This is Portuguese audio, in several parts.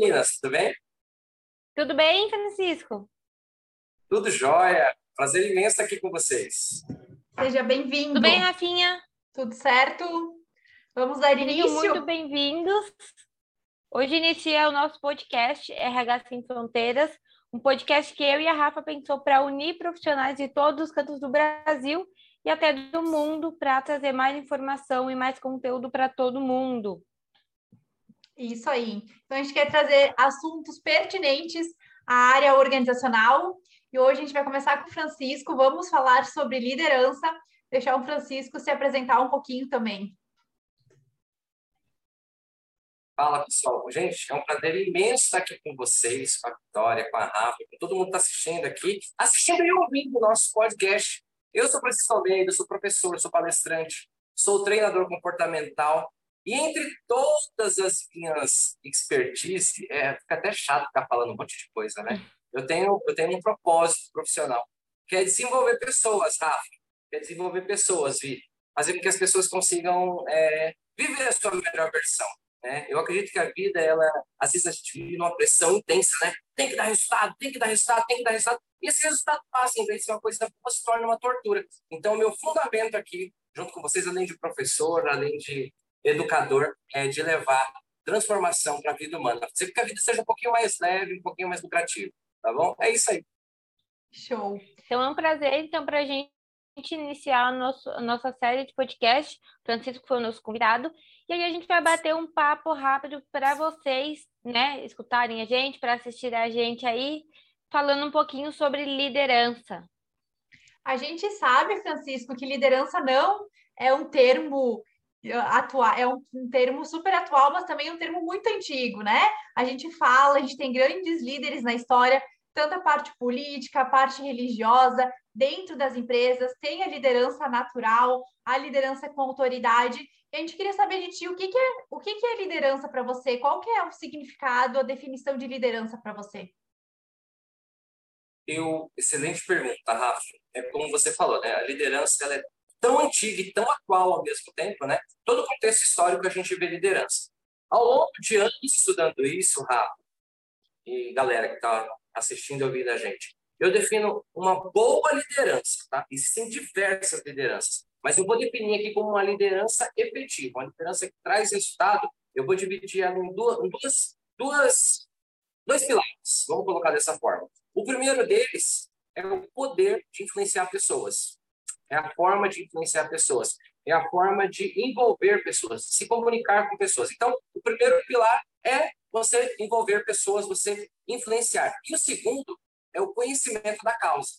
meninas, tudo bem? Tudo bem, Francisco? Tudo jóia. Prazer imenso estar aqui com vocês. Seja bem-vindo. Tudo bem, Rafinha? Tudo certo? Vamos dar início. Sejam muito bem-vindos. Hoje inicia o nosso podcast RH Sem Fronteiras, um podcast que eu e a Rafa pensou para unir profissionais de todos os cantos do Brasil e até do mundo para trazer mais informação e mais conteúdo para todo mundo. Isso aí. Então, a gente quer trazer assuntos pertinentes à área organizacional. E hoje a gente vai começar com o Francisco. Vamos falar sobre liderança. Deixar o Francisco se apresentar um pouquinho também. Fala, pessoal. Gente, é um prazer imenso estar aqui com vocês, com a Vitória, com a Rafa, com todo mundo que está assistindo aqui, assistindo e ouvindo o nosso podcast. Eu sou Francisco Almeida, sou professor, sou palestrante, sou treinador comportamental e entre todas as minhas expertise, é, fica até chato ficar falando um monte de coisa, né? Eu tenho, eu tenho um propósito profissional, que é desenvolver pessoas, Rafa. Que é desenvolver pessoas, Vi. Fazer com que as pessoas consigam é, viver a sua melhor versão. Né? Eu acredito que a vida, ela, às vezes a gente vive numa pressão intensa, né? Tem que dar resultado, tem que dar resultado, tem que dar resultado. E esse resultado passa, em vez de ser uma coisa boa, se torna uma tortura. Então, meu fundamento aqui, junto com vocês, além de professor, além de educador, é de levar transformação para a vida humana. Com que a vida seja um pouquinho mais leve, um pouquinho mais lucrativa. Tá bom? É isso aí. Show. Então, é um prazer, então, para a gente iniciar a, nosso, a nossa série de podcast. Francisco foi o nosso convidado. E aí a gente vai bater um papo rápido para vocês, né, escutarem a gente, para assistir a gente aí, falando um pouquinho sobre liderança. A gente sabe, Francisco, que liderança não é um termo atual, é um, um, termo super atual, mas também um termo muito antigo, né? A gente fala, a gente tem grandes líderes na história, tanto a parte política, a parte religiosa, dentro das empresas, tem a liderança natural, a liderança com autoridade. E a gente queria saber de ti o que, que é o que, que é liderança para você, qual que é o significado, a definição de liderança para você? Eu, excelente pergunta, Rafa. É como você falou, né? A liderança ela é tão antiga e tão atual ao mesmo tempo, né? Todo o contexto histórico a gente vê liderança. Ao longo de anos estudando isso, Rafa, e galera que está assistindo e ouvindo a gente, eu defino uma boa liderança, tá? Existem diversas lideranças, mas eu vou definir aqui como uma liderança efetiva, uma liderança que traz resultado. Eu vou dividir ela em duas, duas, duas dois pilares, vamos colocar dessa forma. O primeiro deles é o poder de influenciar pessoas é a forma de influenciar pessoas, é a forma de envolver pessoas, se comunicar com pessoas. Então, o primeiro pilar é você envolver pessoas, você influenciar. E o segundo é o conhecimento da causa.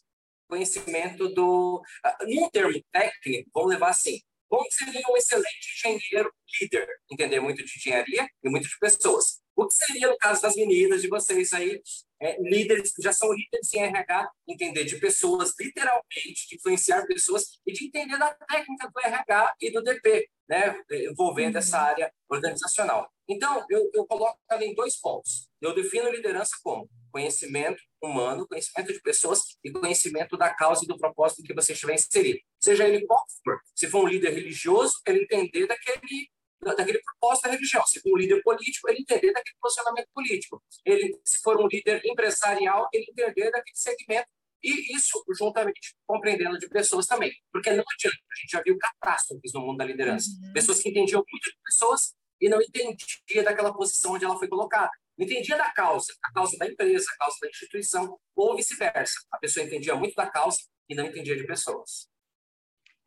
Conhecimento do. Ah, num termo técnico, vamos levar assim: como seria um excelente engenheiro líder? Entender muito de engenharia e muito de pessoas. O que seria, no caso das meninas, de vocês aí, é, líderes que já são líderes em RH, entender de pessoas, literalmente, de influenciar pessoas e de entender da técnica do RH e do DP, né, envolvendo essa uhum. área organizacional. Então, eu, eu coloco ela em dois pontos. Eu defino liderança como conhecimento humano, conhecimento de pessoas e conhecimento da causa e do propósito que você estiver inserido. Seja ele qual for. Se for um líder religioso, ele entender daquele daquele propósito da religião. Se for um líder político, ele entender daquele posicionamento político. Ele, se for um líder empresarial, ele entender daquele segmento. E isso juntamente compreendendo de pessoas também. Porque não adianta, a gente já viu catástrofes no mundo da liderança. Uhum. Pessoas que entendiam muito de pessoas e não entendia daquela posição onde ela foi colocada. Não entendia da causa, a causa da empresa, a causa da instituição, ou vice-versa. A pessoa entendia muito da causa e não entendia de pessoas.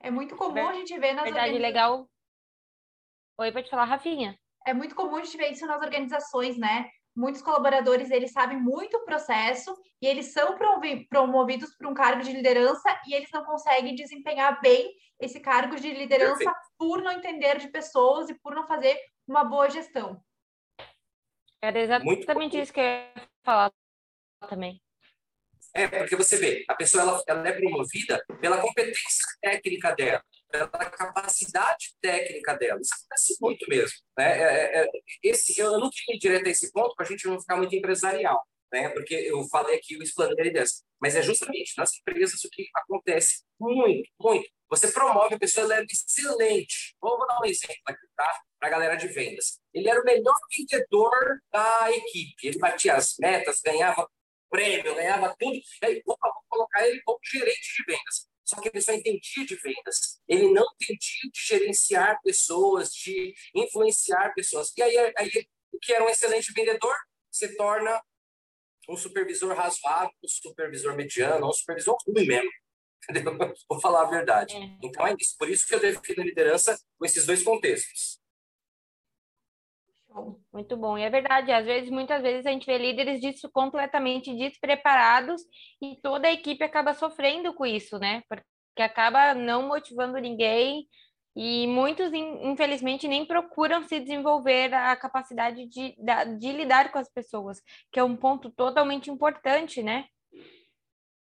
É muito comum a gente ver nas Verdade, legal Oi, pode falar, Rafinha. É muito comum a gente ver isso nas organizações, né? Muitos colaboradores, eles sabem muito o processo e eles são promovidos para um cargo de liderança e eles não conseguem desempenhar bem esse cargo de liderança Perfeito. por não entender de pessoas e por não fazer uma boa gestão. Era exatamente isso que eu ia falar também. É, porque você vê, a pessoa ela, ela é promovida pela competência técnica dela, pela capacidade técnica dela. Isso acontece muito mesmo. Né? É, é, é esse, eu não queria ir direto a esse ponto para a gente não ficar muito empresarial. né? Porque eu falei aqui o explanei a liderança, mas é justamente nas empresas o que acontece muito, muito. Você promove a pessoa, ela é excelente. Vou dar um exemplo aqui, tá? Para a galera de vendas. Ele era o melhor vendedor da equipe. Ele batia as metas, ganhava prêmio, ganhava tudo. E aí, opa, vou colocar ele como gerente de vendas. Só que ele só entendia de vendas. Ele não entendia de gerenciar pessoas, de influenciar pessoas. E aí, aí o que era um excelente vendedor se torna um supervisor razoável, um supervisor mediano, um supervisor ruim mesmo. Entendeu? Vou falar a verdade. É. Então é isso. Por isso que eu defino liderança com esses dois contextos. Muito bom. E é verdade, às vezes, muitas vezes, a gente vê líderes disso completamente despreparados e toda a equipe acaba sofrendo com isso, né? Porque acaba não motivando ninguém e muitos, infelizmente, nem procuram se desenvolver a capacidade de, de lidar com as pessoas, que é um ponto totalmente importante, né?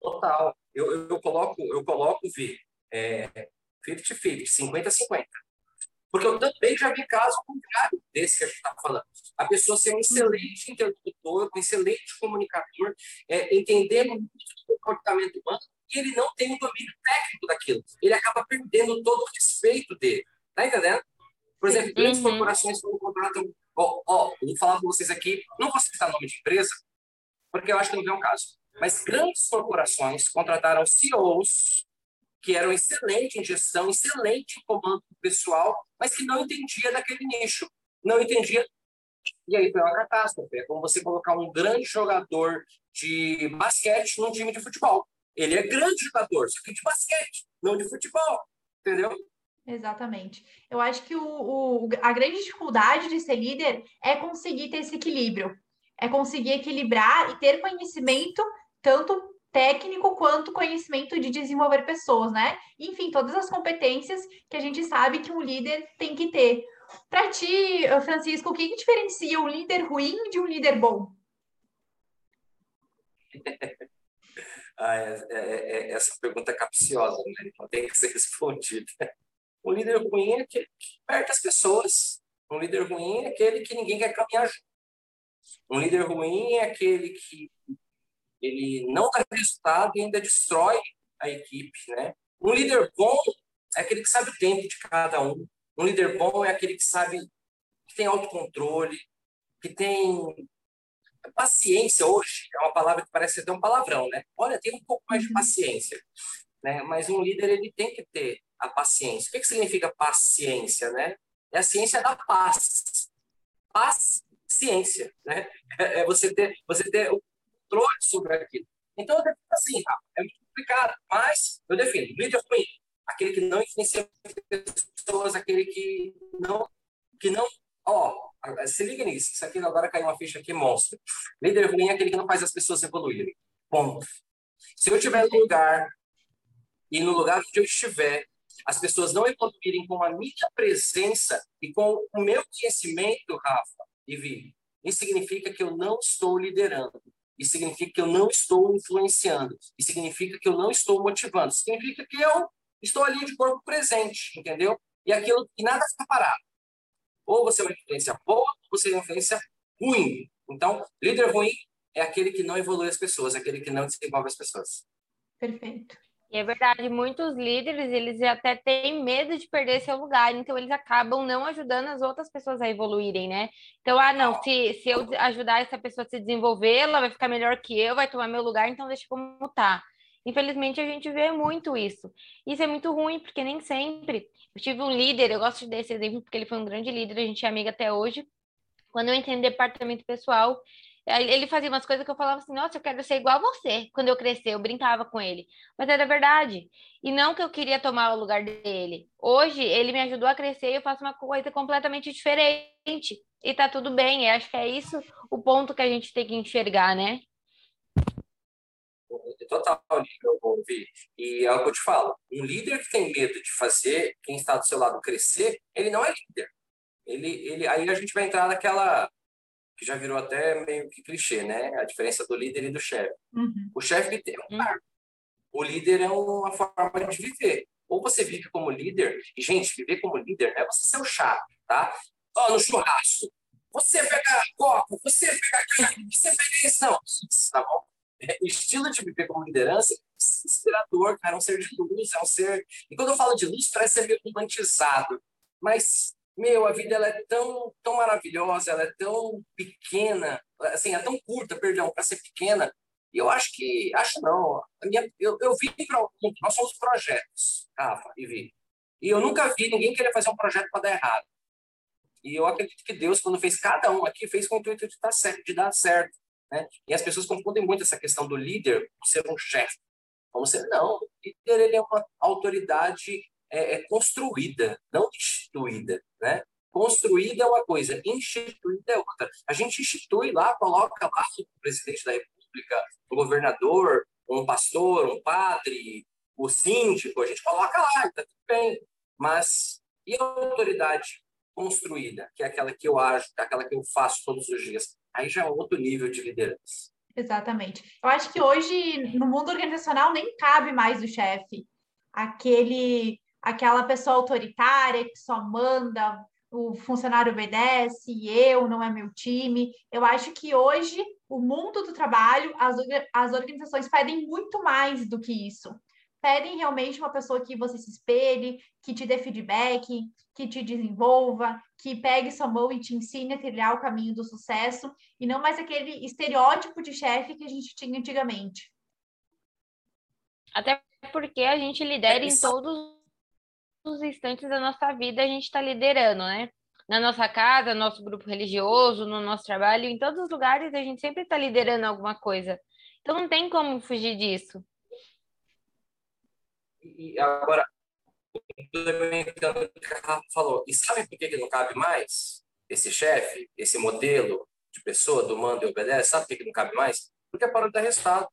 Total. Eu, eu, coloco, eu coloco, Vi, é, 50-50, 50-50. Porque eu também já vi casos contrários desse que a gente está falando. A pessoa ser um excelente interlocutor, um excelente comunicador, é, entender muito do comportamento humano, e ele não tem o domínio técnico daquilo. Ele acaba perdendo todo o respeito dele. Tá entendendo? Por exemplo, grandes uhum. corporações quando contratam. Ó, ó, vou falar com vocês aqui, não vou citar nome de empresa, porque eu acho que não é um caso. Mas grandes corporações contrataram CEOs que eram excelentes em gestão, excelente em comando pessoal, mas que não entendia daquele nicho, não entendia. E aí foi uma catástrofe. É como você colocar um grande jogador de basquete num time de futebol. Ele é grande jogador, só que de basquete, não de futebol, entendeu? Exatamente. Eu acho que o, o, a grande dificuldade de ser líder é conseguir ter esse equilíbrio, é conseguir equilibrar e ter conhecimento tanto técnico quanto conhecimento de desenvolver pessoas, né? Enfim, todas as competências que a gente sabe que um líder tem que ter. Para ti, Francisco, o que, que diferencia um líder ruim de um líder bom? ah, é, é, é, essa pergunta é capciosa, né? Então tem que ser respondida. Um líder ruim é aquele que perde as pessoas. Um líder ruim é aquele que ninguém quer caminhar junto. Um líder ruim é aquele que ele não dá resultado e ainda destrói a equipe, né? Um líder bom é aquele que sabe o tempo de cada um. Um líder bom é aquele que sabe que tem autocontrole, que tem paciência hoje é uma palavra que parece até um palavrão, né? Olha, tem um pouco mais de uhum. paciência, né? Mas um líder ele tem que ter a paciência. O que, que significa paciência, né? É a ciência da paz. Paz, ciência, né? É você ter você ter controle sobre aquilo. Então, eu defino assim, é muito complicado, mas eu defino líder ruim, aquele que não influencia pessoas, aquele que não, que não, ó, se liga nisso, isso aqui agora caiu uma ficha aqui monstro. Líder ruim é aquele que não faz as pessoas evoluírem. Ponto. Se eu estiver no lugar e no lugar onde eu estiver, as pessoas não evoluírem com a minha presença e com o meu conhecimento, Rafa e Vi, isso significa que eu não estou liderando. Isso significa que eu não estou influenciando. Isso significa que eu não estou motivando. Significa que eu estou ali de corpo presente, entendeu? E aquilo e nada fica parado. Ou você é uma influência boa, ou você é uma influência ruim. Então, líder ruim é aquele que não evolui as pessoas, é aquele que não desenvolve as pessoas. Perfeito. E é verdade, muitos líderes, eles até têm medo de perder seu lugar, então eles acabam não ajudando as outras pessoas a evoluírem, né? Então, ah, não, se, se eu ajudar essa pessoa a se desenvolver, ela vai ficar melhor que eu, vai tomar meu lugar, então deixa como tá. Infelizmente, a gente vê muito isso. Isso é muito ruim, porque nem sempre. Eu tive um líder, eu gosto desse exemplo, porque ele foi um grande líder, a gente é amiga até hoje. Quando eu entrei no departamento pessoal, ele fazia umas coisas que eu falava assim, nossa, eu quero ser igual a você. Quando eu crescer, eu brincava com ele. Mas era verdade. E não que eu queria tomar o lugar dele. Hoje, ele me ajudou a crescer e eu faço uma coisa completamente diferente. E tá tudo bem. Eu acho que é isso o ponto que a gente tem que enxergar, né? Total, eu ouvi. E é o que eu te falo. Um líder que tem medo de fazer quem está do seu lado crescer, ele não é líder. Ele, ele, aí a gente vai entrar naquela que já virou até meio que clichê, né? A diferença do líder e do chefe. Uhum. O chefe tem um cargo. O líder é uma forma de viver. Ou você vive como líder, e, gente, viver como líder é você ser o chato, tá? Ó, no churrasco. você pega copo, você pega carne, você pega isso. Não, tá bom? É, estilo de viver como liderança é inspirador, cara, é um ser de luz, é um ser... E quando eu falo de luz, parece ser meio romantizado. Mas, meu, a vida ela é tão, tão maravilhosa, ela é tão pequena, assim, é tão curta, perdão, para ser pequena. E eu acho que, acho não, minha, eu, eu vi para nós somos projetos, Rafa e Vi. E eu nunca vi ninguém querer fazer um projeto para dar errado. E eu acredito que Deus, quando fez cada um aqui, fez com o intuito de, dar certo, de dar certo. Né? E as pessoas confundem muito essa questão do líder ser um chefe. Como ser, não, o líder ele é uma autoridade é, é construída, não instituída. Né? Construída é uma coisa, instituída é outra. A gente institui lá, coloca lá o presidente da República, o governador, um pastor, um padre, o síndico, a gente coloca lá, está tudo bem. Mas e a autoridade construída, que é aquela que eu acho, é aquela que eu faço todos os dias? Aí já é outro nível de liderança. Exatamente. Eu acho que hoje, no mundo organizacional, nem cabe mais o chefe. Aquele, aquela pessoa autoritária que só manda, o funcionário obedece, e eu, não é meu time. Eu acho que hoje, o mundo do trabalho, as, as organizações pedem muito mais do que isso pedem realmente uma pessoa que você se espelhe, que te dê feedback, que te desenvolva, que pegue sua mão e te ensine a trilhar o caminho do sucesso, e não mais aquele estereótipo de chefe que a gente tinha antigamente. Até porque a gente lidera em todos os instantes da nossa vida, a gente está liderando, né? Na nossa casa, no nosso grupo religioso, no nosso trabalho, em todos os lugares a gente sempre está liderando alguma coisa. Então não tem como fugir disso. E agora, implementando o que a falou, e sabe por que, que não cabe mais esse chefe, esse modelo de pessoa do mando e obedece? Sabe por que, que não cabe mais? Porque é para dar resultado.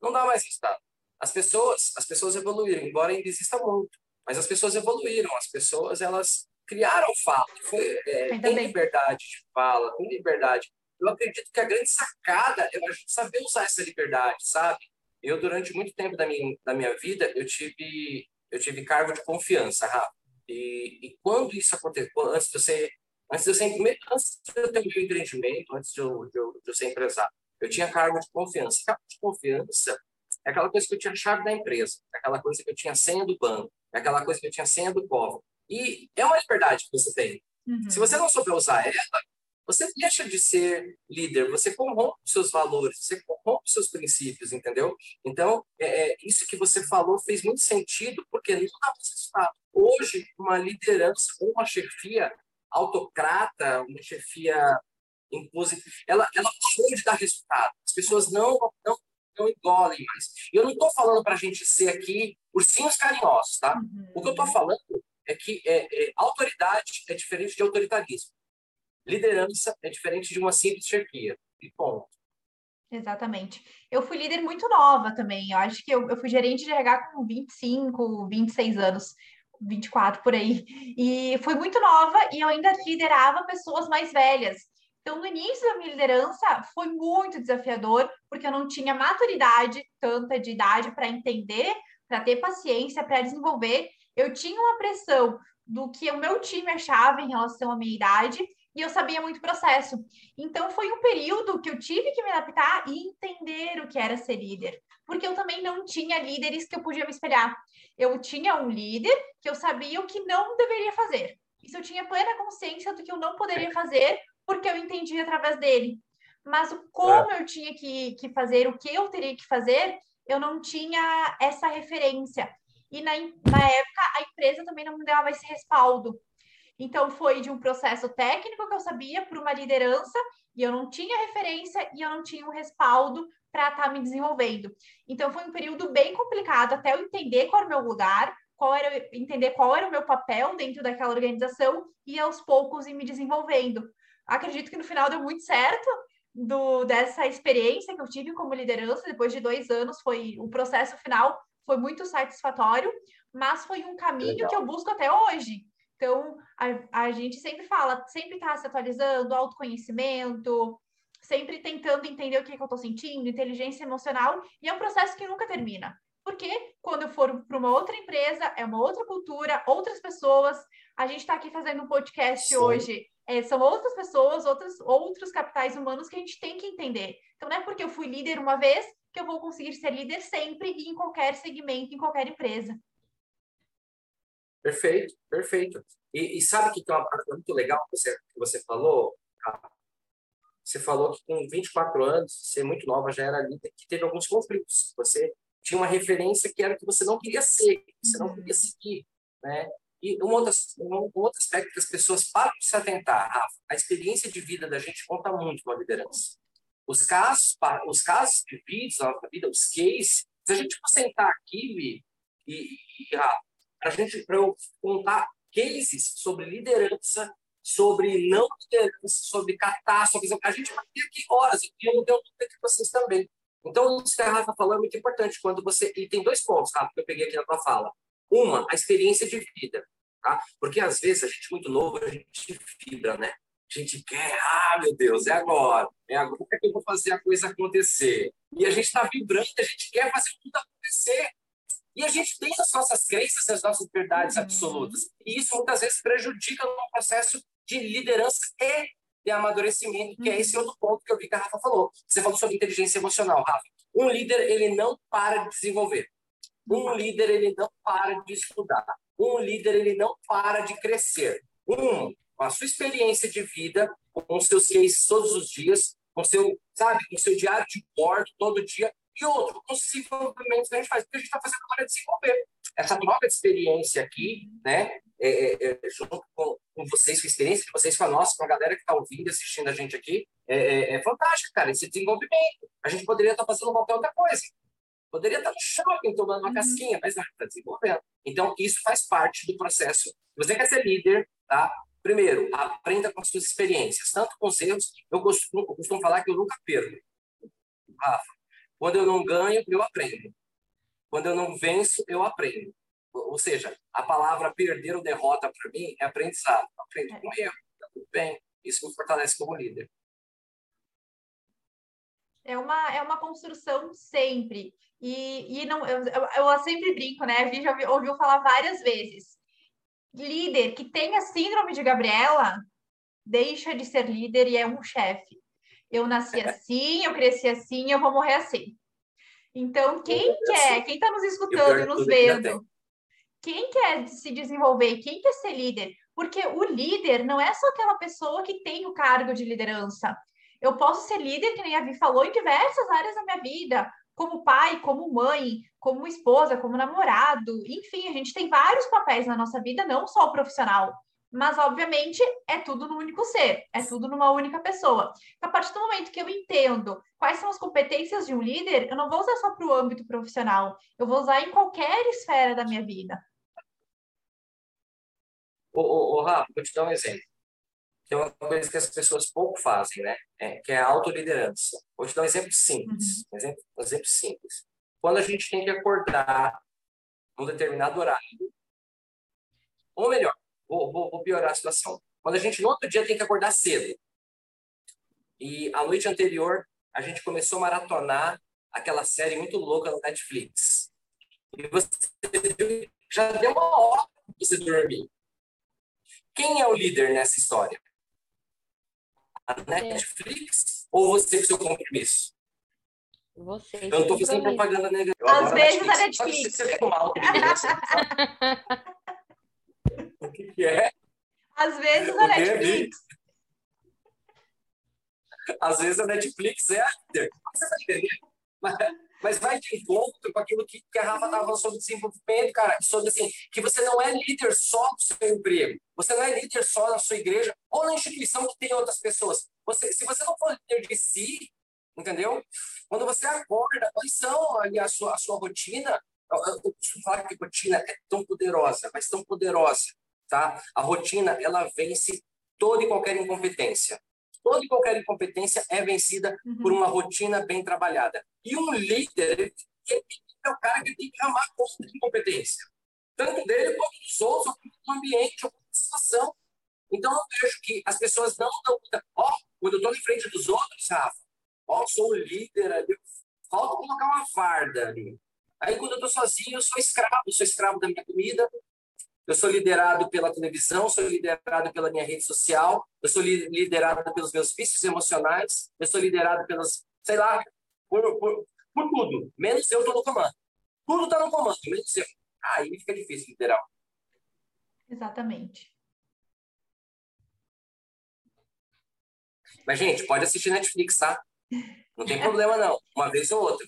Não dá mais resultado. As pessoas, as pessoas evoluíram, embora ainda exista muito, mas as pessoas evoluíram, as pessoas elas criaram fala, foi, é, tem liberdade de fala, tem liberdade. Eu acredito que a grande sacada é a gente saber usar essa liberdade, sabe? Eu, durante muito tempo da minha, da minha vida, eu tive, eu tive cargo de confiança, Rafa. E, e quando isso aconteceu, antes de eu ser, antes de eu, ser, antes de eu ter o meu empreendimento, antes de eu, de, eu, de eu ser empresário, eu tinha cargo de confiança. Cargo de confiança é aquela coisa que eu tinha a chave da empresa, é aquela coisa que eu tinha a senha do banco, é aquela coisa que eu tinha a senha do povo. E é uma liberdade que você tem. Uhum. Se você não souber usar ela, você deixa de ser líder, você corrompe os seus valores, você corrompe os seus princípios, entendeu? Então, é, é isso que você falou fez muito sentido, porque não dá para Hoje, uma liderança ou uma chefia autocrata, uma chefia impositiva, ela, ela parou de dar resultado. As pessoas não, não, não engolem mais. E eu não estou falando para a gente ser aqui ursinhos carinhosos, tá? Uhum. O que eu estou falando é que é, é, autoridade é diferente de autoritarismo. Liderança é diferente de uma simples chefia. E ponto. Exatamente. Eu fui líder muito nova também. Eu acho que eu, eu fui gerente de RH com 25, 26 anos, 24 por aí. E fui muito nova e eu ainda liderava pessoas mais velhas. Então, no início da minha liderança, foi muito desafiador, porque eu não tinha maturidade tanta de idade para entender, para ter paciência, para desenvolver. Eu tinha uma pressão do que o meu time achava em relação à minha idade e eu sabia muito processo. Então foi um período que eu tive que me adaptar e entender o que era ser líder, porque eu também não tinha líderes que eu podia me espelhar. Eu tinha um líder que eu sabia o que não deveria fazer. Isso eu tinha plena consciência do que eu não poderia fazer, porque eu entendia através dele. Mas como é. eu tinha que, que fazer, o que eu teria que fazer, eu não tinha essa referência. E na, na época, a empresa também não me dava esse respaldo. Então, foi de um processo técnico que eu sabia para uma liderança e eu não tinha referência e eu não tinha um respaldo para estar tá me desenvolvendo. Então, foi um período bem complicado até eu entender qual era o meu lugar, qual era entender qual era o meu papel dentro daquela organização e aos poucos ir me desenvolvendo. Acredito que no final deu muito certo do, dessa experiência que eu tive como liderança depois de dois anos. Foi o processo final foi muito satisfatório, mas foi um caminho Legal. que eu busco até hoje. Então, a, a gente sempre fala, sempre está se atualizando, autoconhecimento, sempre tentando entender o que, que eu estou sentindo, inteligência emocional, e é um processo que nunca termina. Porque quando eu for para uma outra empresa, é uma outra cultura, outras pessoas. A gente está aqui fazendo um podcast Sim. hoje. É, são outras pessoas, outros, outros capitais humanos que a gente tem que entender. Então, não é porque eu fui líder uma vez que eu vou conseguir ser líder sempre e em qualquer segmento, em qualquer empresa. Perfeito, perfeito. E, e sabe que tem uma parte muito legal que você, que você falou? Você falou que com 24 anos, você é muito nova, já era líder, que teve alguns conflitos. Você tinha uma referência que era o que você não queria ser, que você não queria seguir, né? E um outro, um outro aspecto que as pessoas param de se atentar, Rafa, a experiência de vida da gente conta muito com a liderança. Os casos, os casos vividos na nossa vida, os cases, se a gente for sentar aqui e, e, Rafa, a gente para eu contar cases sobre liderança, sobre não liderança, sobre catástrofes. A gente vai ter aqui horas, e eu não tenho dúvida que vocês também. Então, isso que a Rafa falou é muito importante. Quando você. E tem dois pontos, Rafa, que eu peguei aqui na tua fala. Uma, a experiência de vida. Tá? Porque às vezes a gente muito novo, a gente fibra, né? A gente quer, ah, meu Deus, é agora. É agora que eu vou fazer a coisa acontecer. E a gente está vibrando, a gente quer fazer tudo acontecer. E a gente tem as nossas crenças, as nossas verdades uhum. absolutas. E isso muitas vezes prejudica no processo de liderança e de amadurecimento, que é esse uhum. outro ponto que eu vi que a Rafa falou. Você falou sobre inteligência emocional, Rafa. Um líder, ele não para de desenvolver. Um líder, ele não para de estudar. Um líder, ele não para de crescer. Um, com a sua experiência de vida, com seus cases todos os dias, com seu, sabe, com seu diário de bordo todo dia, e outro, com os desenvolvimentos que a gente faz, porque a gente está fazendo agora desenvolver. Essa de experiência aqui, né, é, é, é, junto com, com vocês, com a experiência de vocês, com a nossa, com a galera que está ouvindo, assistindo a gente aqui, é, é, é fantástico, cara, esse desenvolvimento. A gente poderia estar tá fazendo qualquer outra coisa. Poderia estar no shopping tomando uma uhum. casquinha, mas não, está desenvolvendo. Então, isso faz parte do processo. Você quer ser líder, tá? Primeiro, aprenda com as suas experiências, tanto com os erros. Eu costumo, eu costumo falar que eu nunca perco. Rafa, quando eu não ganho, eu aprendo. Quando eu não venço, eu aprendo. Ou seja, a palavra perder ou derrota para mim é aprendizado. Eu aprendo com erro, tá tudo bem. Isso me fortalece como líder. É uma, é uma construção sempre. E, e não, eu, eu, sempre brinco, né? A gente já ouviu, ouviu falar várias vezes. Líder que tem a síndrome de Gabriela deixa de ser líder e é um chefe eu nasci assim, eu cresci assim, eu vou morrer assim. Então, quem quer, quem está nos escutando nos vendo, quem quer se desenvolver, quem quer ser líder? Porque o líder não é só aquela pessoa que tem o cargo de liderança. Eu posso ser líder, que nem a Vi falou, em diversas áreas da minha vida, como pai, como mãe, como esposa, como namorado, enfim, a gente tem vários papéis na nossa vida, não só o profissional. Mas, obviamente, é tudo no único ser, é tudo numa única pessoa. Então, a partir do momento que eu entendo quais são as competências de um líder, eu não vou usar só para o âmbito profissional, eu vou usar em qualquer esfera da minha vida. Ô, ô, ô Rafa, vou te dar um exemplo. Tem uma coisa que as pessoas pouco fazem, né? É, que é a autoliderança. Vou te dar um exemplo simples. Uhum. Um, exemplo, um exemplo simples. Quando a gente tem que acordar num determinado horário, ou melhor, vou, vou, vou piorar a situação. Quando a gente no outro dia tem que acordar cedo. E a noite anterior a gente começou a maratonar aquela série muito louca no Netflix. E você já deu uma hora para você dormir. Quem é o líder nessa história? A Netflix ou você com seu compromisso? Você. Eu não estou fazendo propaganda negativa. Às vezes a Netflix. Você tem mal, O que, que é? Às vezes a Netflix. Às vezes a Netflix é a. Você vai entender? Mas, vai de encontro com aquilo que, que a Rafa estava falando sobre desenvolvimento, cara. Sobre assim, que você não é líder só do seu emprego. Você não é líder só na sua igreja ou na instituição que tem outras pessoas. Você, se você não for líder de si, entendeu? Quando você acorda, quais são ali a sua, a sua rotina? Eu, eu, eu falar que rotina é tão poderosa, mas tão poderosa tá? A rotina, ela vence toda e qualquer incompetência. Toda e qualquer incompetência é vencida uhum. por uma rotina bem trabalhada. E um líder é o cara que tem que amar conta de incompetência. Tanto dele quanto dos outros, do ambiente, ou da situação. Então, eu vejo que as pessoas não dão muita... Ó, quando eu estou em frente dos outros, Rafa, ó, sou o líder ali, falta colocar uma farda ali. Aí, quando eu estou sozinho, eu sou escravo, sou escravo da minha comida, eu sou liderado pela televisão, sou liderado pela minha rede social, eu sou liderado pelos meus vícios emocionais, eu sou liderado pelas, sei lá, por, por, por tudo, menos eu estou no comando. Tudo está no comando, menos eu. Aí fica difícil liderar. Exatamente. Mas, gente, pode assistir Netflix, tá? Não tem problema, não. Uma vez ou outra.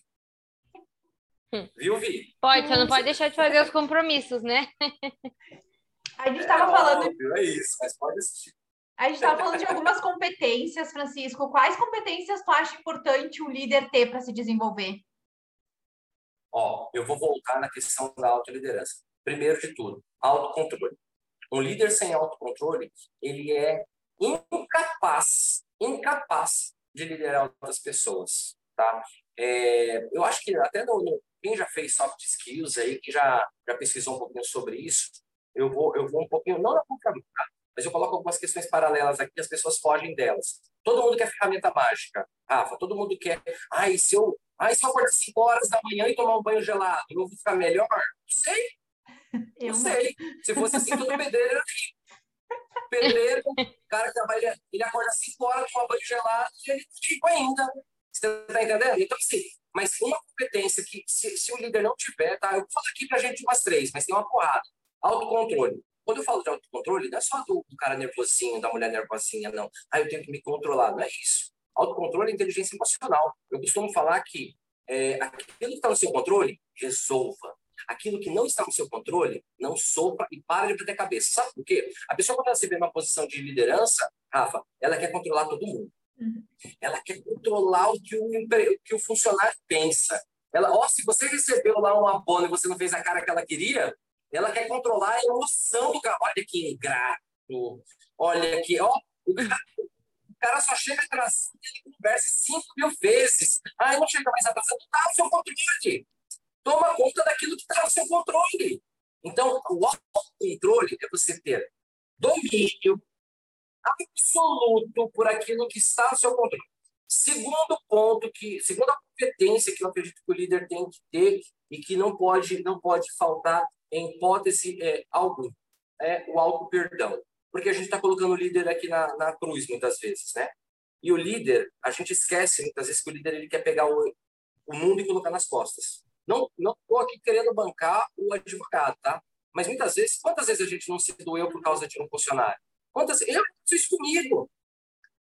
Hum. Viu, Vi? Pode, você não pode deixar de fazer os compromissos, né? A gente estava é, falando. Óbvio, é isso, mas pode assistir. A gente estava falando de algumas competências, Francisco. Quais competências tu acha importante o líder ter para se desenvolver? Ó, eu vou voltar na questão da autoliderança. Primeiro de tudo, autocontrole. Um líder sem autocontrole, ele é incapaz, incapaz de liderar outras pessoas, tá? É, eu acho que até no, no, quem já fez soft skills aí, que já, já pesquisou um pouquinho sobre isso, eu vou, eu vou um pouquinho, não na contramão, tá? mas eu coloco algumas questões paralelas aqui, as pessoas fogem delas. Todo mundo quer ferramenta mágica, Rafa, todo mundo quer, ai, se eu, ai, se eu acordar 5 horas da manhã e tomar um banho gelado, eu vou ficar melhor? Não sei, eu não sei. Se fosse assim, todo pedreiro era Pedreiro, o cara trabalha, ele acorda 5 horas, toma banho gelado e ele tipo ainda. Você está entendendo? Então, assim, mas uma competência que, se, se, o líder não tiver, tá? Eu falar aqui pra gente umas três, mas tem uma porrada. Autocontrole. Quando eu falo de autocontrole, não é só do, do cara nervosinho, da mulher nervosinha, não. Ah, eu tenho que me controlar. Não é isso. Autocontrole é inteligência emocional. Eu costumo falar que é, aquilo que está no seu controle, resolva. Aquilo que não está no seu controle, não sopra e para de bater cabeça. Sabe por quê? A pessoa, quando ela se vê numa posição de liderança, Rafa, ela quer controlar todo mundo. Ela quer controlar o que o, o que o funcionário pensa. Ela, ó, se você recebeu lá uma abono e você não fez a cara que ela queria, ela quer controlar a emoção do cara. Olha que ingrato. Olha que, ó, o cara, o cara só chega atrasado e ele conversa cinco mil vezes. Ah, não chega mais atrasado. Tá no seu controle. Toma conta daquilo que está no seu controle. Então, o autocontrole é você ter domínio absoluto por aquilo que está no seu controle. Segundo ponto que, segunda competência que eu acredito que o líder tem que ter e que não pode não pode faltar em hipótese é, alguma é o auto perdão, porque a gente está colocando o líder aqui na, na cruz muitas vezes, né? E o líder, a gente esquece muitas vezes que o líder ele quer pegar o, o mundo e colocar nas costas. Não não estou aqui querendo bancar o advogado, tá? Mas muitas vezes, quantas vezes a gente não se doeu por causa de um funcionário? Quantas eu fiz comigo.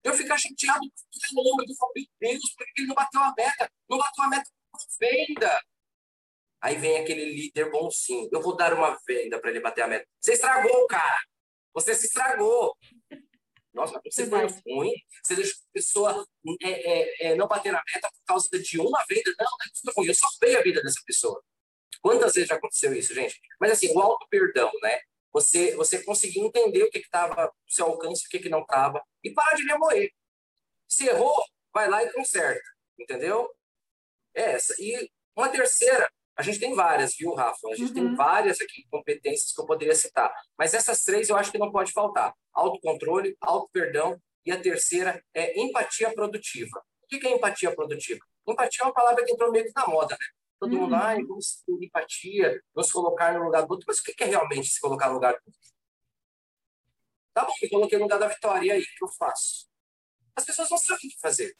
Eu ficar chateado com o nome do meu Deus, porque ele não bateu a meta, não bateu a meta com venda. Aí vem aquele líder bonzinho. Eu vou dar uma venda para ele bater a meta. Você estragou, cara. Você se estragou. Nossa, você foi ruim. Você deixou a pessoa é, é, é, não bater na meta por causa de uma venda. Não, não é ruim. Eu salvei a vida dessa pessoa. Quantas vezes já aconteceu isso, gente? Mas assim, o auto-perdão, né? Você, você conseguir entender o que estava no seu alcance, o que, que não estava, e parar de remoer. Se errou, vai lá e conserta, entendeu? É essa. E uma terceira, a gente tem várias, viu, Rafa? A gente uhum. tem várias aqui competências que eu poderia citar, mas essas três eu acho que não pode faltar: autocontrole, auto-perdão, e a terceira é empatia produtiva. O que é empatia produtiva? Empatia é uma palavra que entrou meio que na moda, né? Todo mundo, ai, uhum. vamos ter empatia, vamos colocar no lugar do outro. Mas o que é realmente se colocar no lugar do outro? Tá bom, me coloquei no lugar da Vitória, e aí, o que eu faço? As pessoas não sabem o que fazer.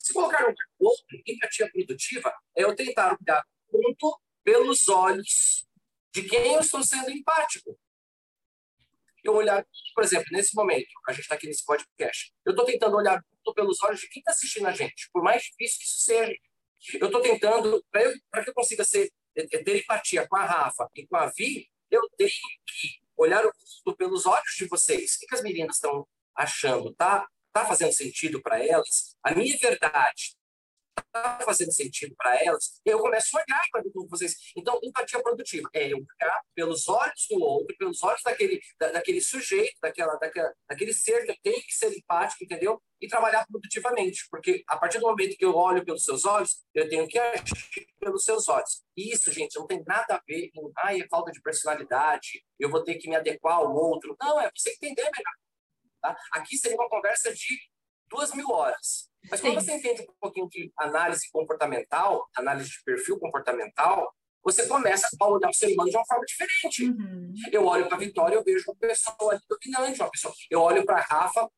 Se colocar no lugar do outro, empatia produtiva é eu tentar olhar o mundo pelos olhos de quem eu estou sendo empático. Eu olhar, por exemplo, nesse momento, a gente está aqui nesse podcast, eu estou tentando olhar pelos olhos de quem está assistindo a gente, por mais difícil que isso seja. Eu estou tentando, para que eu consiga ser, é, é, ter empatia com a Rafa e com a Vi, eu tenho que olhar o mundo pelos olhos de vocês. O que as meninas estão achando? Tá, tá fazendo sentido para elas? A minha verdade está fazendo sentido para elas, eu começo a olhar para vocês. Então, empatia produtiva é eu olhar pelos olhos do outro, pelos olhos daquele, da, daquele sujeito, daquela, daquela, daquele ser que tenho que ser empático, entendeu? E trabalhar produtivamente, porque a partir do momento que eu olho pelos seus olhos, eu tenho que agir pelos seus olhos. Isso, gente, não tem nada a ver com, ai, é falta de personalidade, eu vou ter que me adequar ao outro. Não, é você entender melhor. Tá? Aqui seria uma conversa de duas mil horas. Mas quando Sim. você entende um pouquinho de análise comportamental, análise de perfil comportamental, você começa a olhar o ser humano de uma forma diferente. Uhum. Eu olho para a Vitória, eu vejo uma pessoa ali dominante, uma pessoa. Eu olho para a Rafa,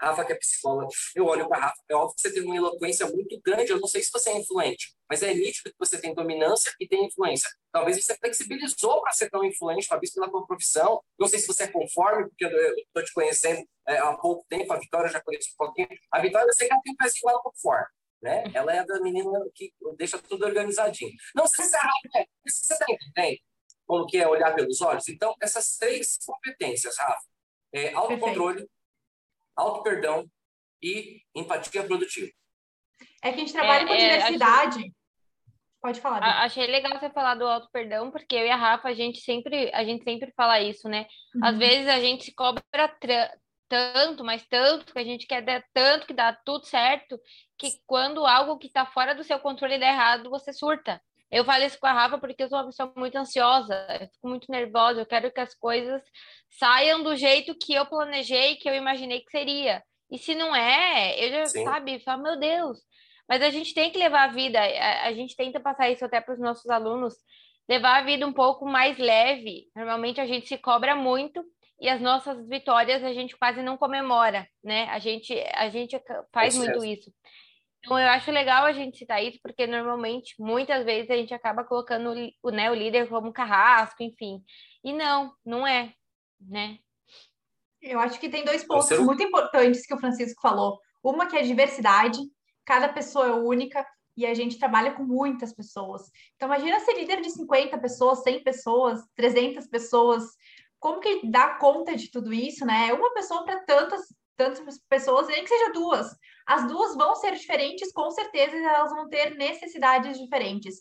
Rafa que é psicóloga, eu olho para Rafa, é óbvio que você tem uma eloquência muito grande, eu não sei se você é influente, mas é nítido que você tem dominância e tem influência. Talvez você flexibilizou para ser tão influente, talvez pela sua profissão, não sei se você é conforme, porque eu estou te conhecendo é, há pouco tempo, a Vitória já conheço um pouquinho, a Vitória eu sei que ela tem um pezinho lá conforme né? Ela é da menina que deixa tudo organizadinho. Não sei se é você está entendendo como que é olhar pelos olhos? Então, essas três competências, Rafa, é autocontrole, auto-perdão e empatia produtiva. É que a gente trabalha é, com é, diversidade. Achei... Pode falar. A, achei legal você falar do auto-perdão, porque eu e a Rafa, a gente sempre, a gente sempre fala isso, né? Uhum. Às vezes a gente se cobra tanto, mas tanto, que a gente quer dar tanto que dá tudo certo, que quando algo que está fora do seu controle dá errado, você surta. Eu falei isso com a Rafa porque eu sou uma pessoa muito ansiosa, eu fico muito nervosa, eu quero que as coisas saiam do jeito que eu planejei, que eu imaginei que seria. E se não é, eu já, Sim. sabe, falo, meu Deus. Mas a gente tem que levar a vida, a, a gente tenta passar isso até para os nossos alunos, levar a vida um pouco mais leve. Normalmente a gente se cobra muito, e as nossas vitórias a gente quase não comemora, né? A gente, a gente faz é muito isso. Então, eu acho legal a gente citar isso, porque normalmente, muitas vezes, a gente acaba colocando o, né, o líder como carrasco, enfim. E não, não é, né? Eu acho que tem dois pontos Você... muito importantes que o Francisco falou. Uma que é a diversidade, cada pessoa é única e a gente trabalha com muitas pessoas. Então, imagina ser líder de 50 pessoas, 100 pessoas, 300 pessoas como que dá conta de tudo isso, né? É uma pessoa para tantas, tantas pessoas, nem que seja duas. As duas vão ser diferentes, com certeza elas vão ter necessidades diferentes.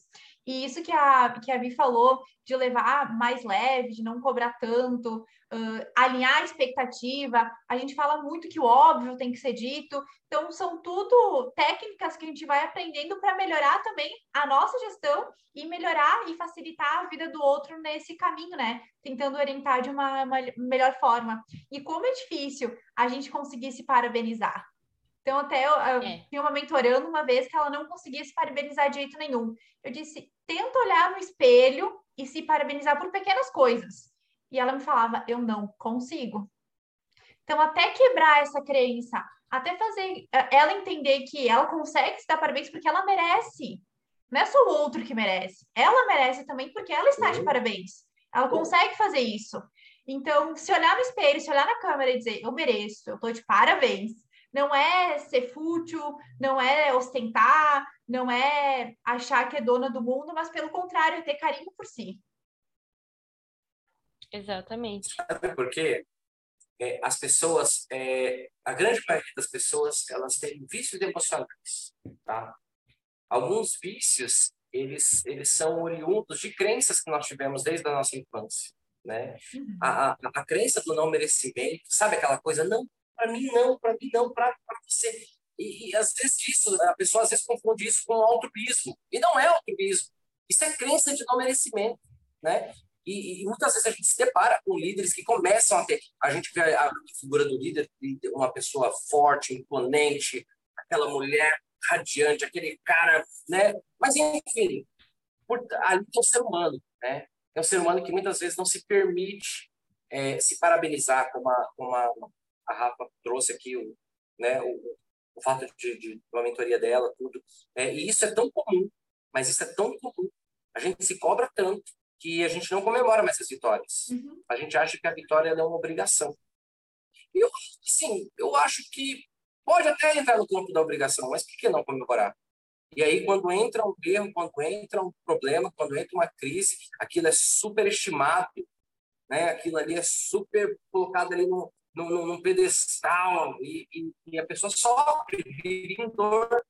E isso que a, que a Vi falou, de levar mais leve, de não cobrar tanto, uh, alinhar a expectativa. A gente fala muito que o óbvio tem que ser dito. Então, são tudo técnicas que a gente vai aprendendo para melhorar também a nossa gestão e melhorar e facilitar a vida do outro nesse caminho, né? Tentando orientar de uma, uma melhor forma. E como é difícil a gente conseguir se parabenizar. Então, até eu, eu é. tinha uma mentorando uma vez que ela não conseguia se parabenizar de jeito nenhum. Eu disse: tenta olhar no espelho e se parabenizar por pequenas coisas. E ela me falava: eu não consigo. Então, até quebrar essa crença, até fazer eh, ela entender que ela consegue se dar parabéns porque ela merece. Não é só o outro que merece. Ela merece também porque ela está de parabéns. Ela consegue fazer isso. Então, se olhar no espelho, se olhar na câmera e dizer, eu mereço, eu estou de parabéns, não é ser fútil, não é ostentar, não é achar que é dona do mundo, mas pelo contrário, é ter carinho por si. Exatamente. Sabe por quê? É, as pessoas, é, a grande maioria das pessoas, elas têm vícios emocionais, tá? Alguns vícios, eles, eles são oriundos de crenças que nós tivemos desde a nossa infância, né? Uhum. A, a, a crença do não merecimento, sabe aquela coisa, não para mim não, para mim não, para você. E, e, às vezes isso, a pessoa às vezes confunde isso com altruísmo. E não é altruísmo. Isso é crença de não merecimento, né? E, e, muitas vezes a gente se depara com líderes que começam a ter. A gente vê a figura do líder, uma pessoa forte, imponente, aquela mulher radiante, aquele cara, né? Mas, enfim, por, ali tem um ser humano, né? É um ser humano que muitas vezes não se permite é, se parabenizar, como a, como a a Rafa trouxe aqui o, né, o, o fato de, de, uma mentoria dela, tudo. É, e isso é tão comum, mas isso é tão comum. A gente se cobra tanto que a gente não comemora mais as vitórias. Uhum. A gente acha que a vitória é uma obrigação. E eu, assim, eu acho que pode até entrar no campo da obrigação, mas por que não comemorar? E aí, quando entra um erro, quando entra um problema, quando entra uma crise, aquilo é superestimado, né? aquilo ali é super colocado ali no, num, num pedestal e, e, e, a pessoa sofre, vive em dor.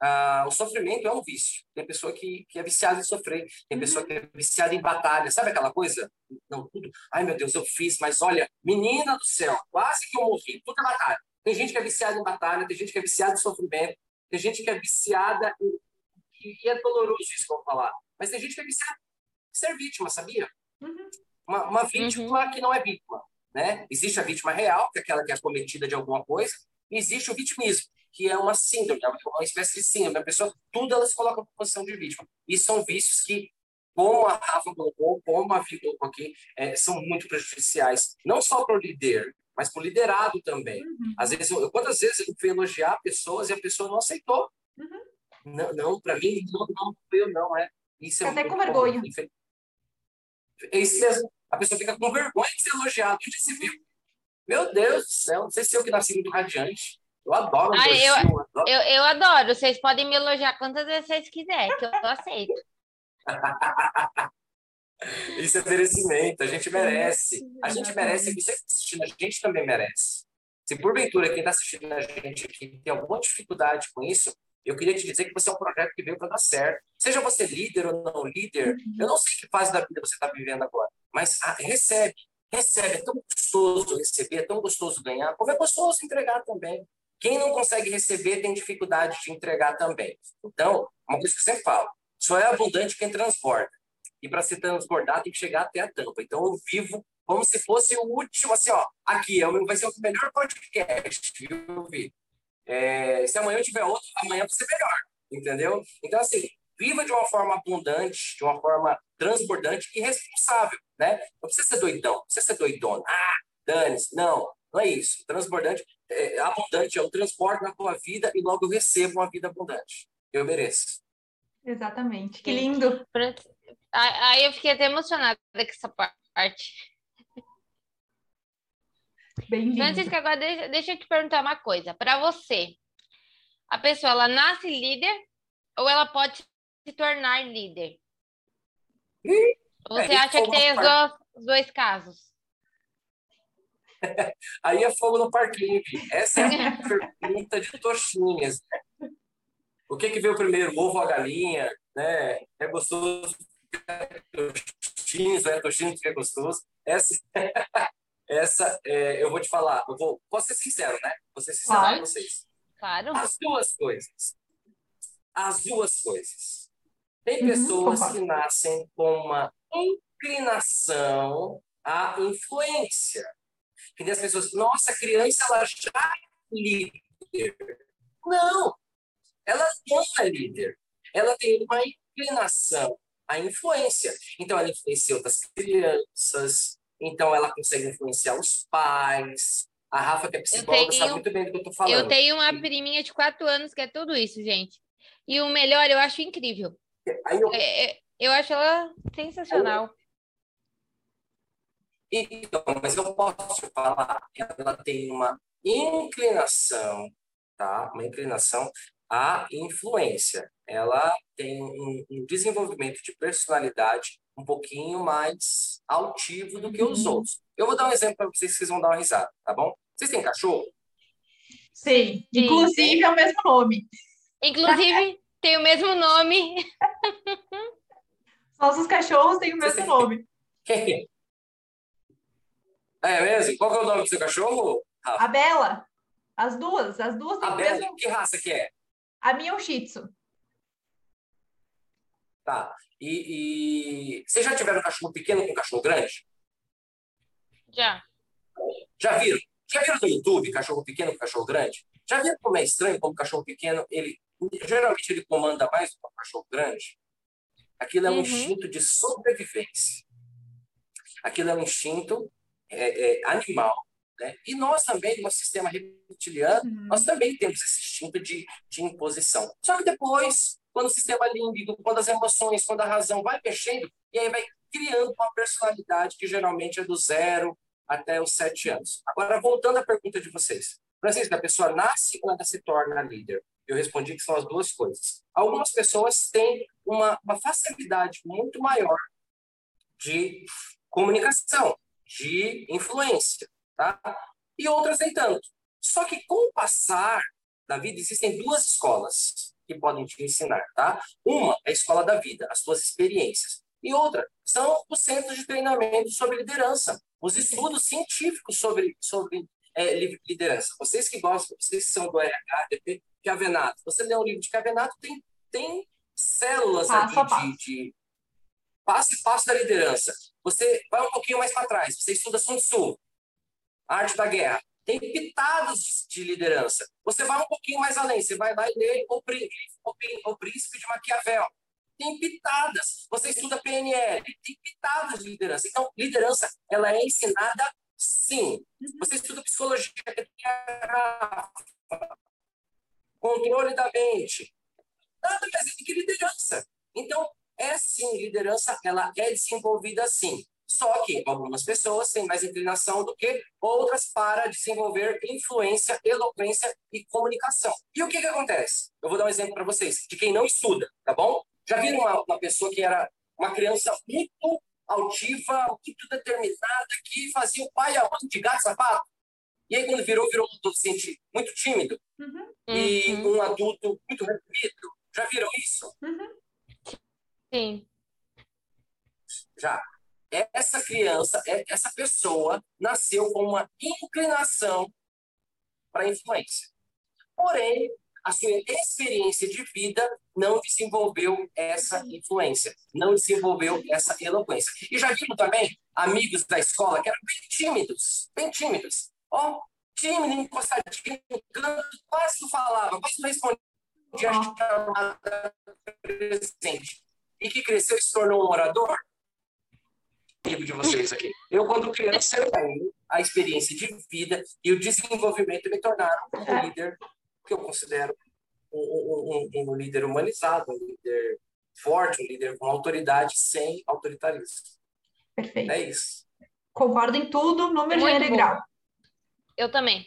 Ah, o sofrimento é um vício. Tem pessoa que, que é viciada em sofrer, tem pessoa que é viciada em batalha. Sabe aquela coisa? Não, tudo. Ai, meu Deus, eu fiz, mas olha, menina do céu, quase que eu morri. Tudo é batalha. Tem gente que é viciada em batalha, tem gente que é viciada em sofrimento, tem gente que é viciada em. E é doloroso isso que eu vou falar. Mas tem gente que é viciada em ser vítima, sabia? Uhum. Uma, uma vítima uhum. que não é vítima. Né? Existe a vítima real, que é aquela que é cometida de alguma coisa, e existe o vitimismo, que é uma síndrome, é uma espécie de síndrome. A pessoa, tudo ela se coloca na posição de vítima. E são vícios que como a Rafa colocou, como a Vi colocou aqui, é, são muito prejudiciais, não só para o líder, mas para o liderado também. Uhum. Às vezes, eu, quantas vezes eu fui elogiar pessoas e a pessoa não aceitou? Uhum. Não, não para mim, não, não, eu não, é. Isso é Até com vergonha. Isso mesmo. A pessoa fica com vergonha de ser elogiada. Onde se viu? Meu Deus do céu, não sei se eu que nasci muito radiante. Eu adoro. Ah, eu, adoro. Eu, eu adoro. Vocês podem me elogiar quantas vezes vocês quiserem, que eu aceito. Isso é merecimento, a gente merece. A gente merece, você que está assistindo, a gente também merece. Se porventura quem está assistindo a gente aqui tem alguma dificuldade com isso, eu queria te dizer que você é um projeto que veio para dar certo. Seja você líder ou não líder, eu não sei que fase da vida você está vivendo agora, mas ah, recebe, recebe. É tão gostoso receber, é tão gostoso ganhar, como é gostoso entregar também. Quem não consegue receber tem dificuldade de entregar também. Então, uma coisa que eu sempre falo, só é abundante quem transborda. E para se transbordar tem que chegar até a tampa. Então eu vivo como se fosse o último, assim, ó, aqui, é vai ser o melhor podcast, viu, Vi? É, se amanhã eu tiver outro, amanhã vai ser melhor, entendeu? Então, assim, viva de uma forma abundante, de uma forma transbordante e responsável, né? Não precisa ser doidão, não precisa ser doidona. Ah, dane-se. Não, não é isso. Transbordante, é, abundante é o transporte na tua vida e logo eu recebo uma vida abundante. Eu mereço. Exatamente. Que lindo. Aí eu fiquei até emocionada com essa parte. Bem lindo. Francisca, agora deixa, deixa eu te perguntar uma coisa. Para você, a pessoa ela nasce líder ou ela pode se tornar líder? Você é, acha que tem os dois, os dois casos? Aí é fogo no parquinho. Essa é a pergunta de Tochinhas. O que, que veio primeiro, o ovo ou a galinha? Né? É gostoso Tochinhos, é Tochinhos que é gostoso. Essa, essa é, eu vou te falar, eu vou, posso ser sincero, né? Vou ser sincero com vocês. Claro. As duas coisas. As duas coisas. Tem uhum, pessoas que nascem com uma inclinação à influência. Que as pessoas, nossa, a criança ela já é líder. Não, ela não é líder. Ela tem uma inclinação à influência. Então, ela influencia outras crianças, então ela consegue influenciar os pais. A Rafa, que é psicóloga, tenho, sabe muito bem do que eu estou falando. Eu tenho uma priminha de quatro anos que é tudo isso, gente. E o melhor, eu acho incrível. Eu... É, é, eu acho ela sensacional. Então, mas eu posso falar, ela tem uma inclinação, tá? Uma inclinação à influência. Ela tem um, um desenvolvimento de personalidade um pouquinho mais altivo do que os uhum. outros. Eu vou dar um exemplo para vocês, vocês vão dar uma risada, tá bom? Vocês têm cachorro? Sim, inclusive é o mesmo nome. Inclusive tem o mesmo nome. Nossos cachorros têm o mesmo nome. É mesmo? Qual é o nome do seu cachorro? A Bela. As duas, as duas têm a o Bela, mesmo... que raça que é? A minha é um Shih Tzu. Tá. E, e... Vocês já tiveram um cachorro pequeno com um cachorro grande? Já. Já viram? Já viram no YouTube cachorro pequeno com cachorro grande? Já viram como é estranho como cachorro pequeno, ele geralmente ele comanda mais um cachorro grande? Aquilo é um uhum. instinto de sobrevivência. Aquilo é um instinto é, é, animal. Né? E nós também, no sistema reptiliano, uhum. nós também temos esse instinto de, de imposição. Só que depois quando o sistema límbico, quando as emoções, quando a razão vai mexendo, e aí vai criando uma personalidade que geralmente é do zero até os sete anos. Agora, voltando à pergunta de vocês. Francisco, a pessoa nasce ou ela se torna líder? Eu respondi que são as duas coisas. Algumas pessoas têm uma, uma facilidade muito maior de comunicação, de influência, tá? E outras nem tanto. Só que com o passar da vida existem duas escolas que podem te ensinar, tá? Uma é a escola da vida, as suas experiências. E outra são os centros de treinamento sobre liderança, os estudos científicos sobre, sobre é, liderança. Vocês que gostam, vocês que são do RH, Cavenato, você lê um livro de Cavenato, tem, tem células passo ali de, de passo a passo da liderança. Você vai um pouquinho mais para trás, você estuda Sun Tzu, Arte da Guerra tem pitadas de liderança. Você vai um pouquinho mais além, você vai lá e lê o, Príncipe, o Príncipe de Maquiavel. tem pitadas. Você estuda PNL, tem pitadas de liderança. Então, liderança, ela é ensinada sim. Você estuda psicologia, controle da mente. Nada mais é do que liderança. Então, é sim, liderança, ela é desenvolvida sim. Só que algumas pessoas têm mais inclinação do que outras para desenvolver influência, eloquência e comunicação. E o que, que acontece? Eu vou dar um exemplo para vocês, de quem não estuda, tá bom? Já viram uma, uma pessoa que era uma criança muito altiva, muito determinada, que fazia o pai a mãe de gato sapato? E aí, quando virou, virou um adolescente muito tímido uhum. e uhum. um adulto muito reprimido. Já viram isso? Uhum. Sim. Já essa criança, é, essa pessoa nasceu com uma inclinação para a influência. Porém, a sua experiência de vida não desenvolveu essa influência, não desenvolveu essa eloquência. E já viram também amigos da escola que eram bem tímidos, bem tímidos. Ó, oh, tímido, encostadinho no canto, quase não falava, quase não respondia a chamada presente. E que cresceu e se tornou um orador, amigo de vocês aqui. Eu, quando criança, eu tenho a experiência de vida e o desenvolvimento me tornaram um líder que eu considero um, um, um, líder humanizado, um líder forte, um líder com autoridade sem autoritarismo. Perfeito. É isso. Concordo em tudo, número, gênero e grau. Eu também.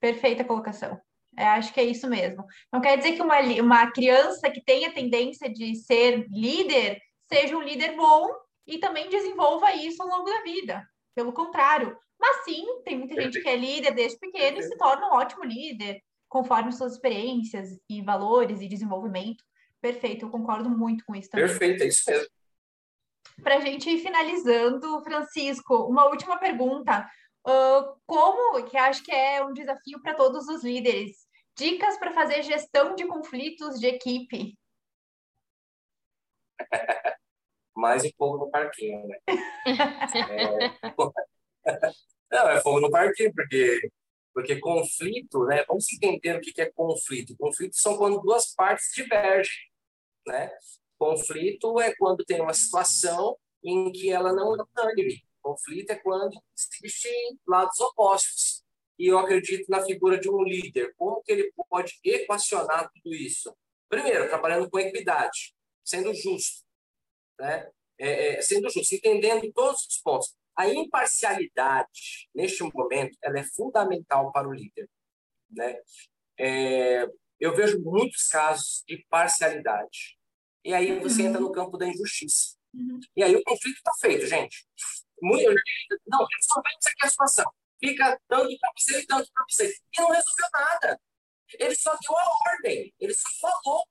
Perfeita colocação. É, acho que é isso mesmo. Não quer dizer que uma, uma criança que tenha tendência de ser líder seja um líder bom e também desenvolva isso ao longo da vida. Pelo contrário. Mas sim, tem muita gente que é líder desde pequeno e se torna um ótimo líder, conforme suas experiências e valores e desenvolvimento. Perfeito, eu concordo muito com isso também. Perfeito, é isso mesmo. Para a gente ir finalizando, Francisco, uma última pergunta. Uh, como, que acho que é um desafio para todos os líderes, dicas para fazer gestão de conflitos de equipe? mais um fogo no parquinho, né? é... Não, é fogo no parquinho, porque, porque conflito, né? Vamos entender o que é conflito. Conflito são quando duas partes divergem, né? Conflito é quando tem uma situação em que ela não é unânime. Conflito é quando existem lados opostos. E eu acredito na figura de um líder. Como que ele pode equacionar tudo isso? Primeiro, trabalhando com equidade, sendo justo né? É, é, sendo justo, entendendo todos os pontos. A imparcialidade, neste momento, ela é fundamental para o líder. Né? É, eu vejo muitos casos de parcialidade. E aí você uhum. entra no campo da injustiça. Uhum. E aí o conflito está feito, gente. Muito, não, resolvemos aqui a situação. Fica tanto para você e tanto para você. E não resolveu nada. Ele só deu a ordem, ele só falou.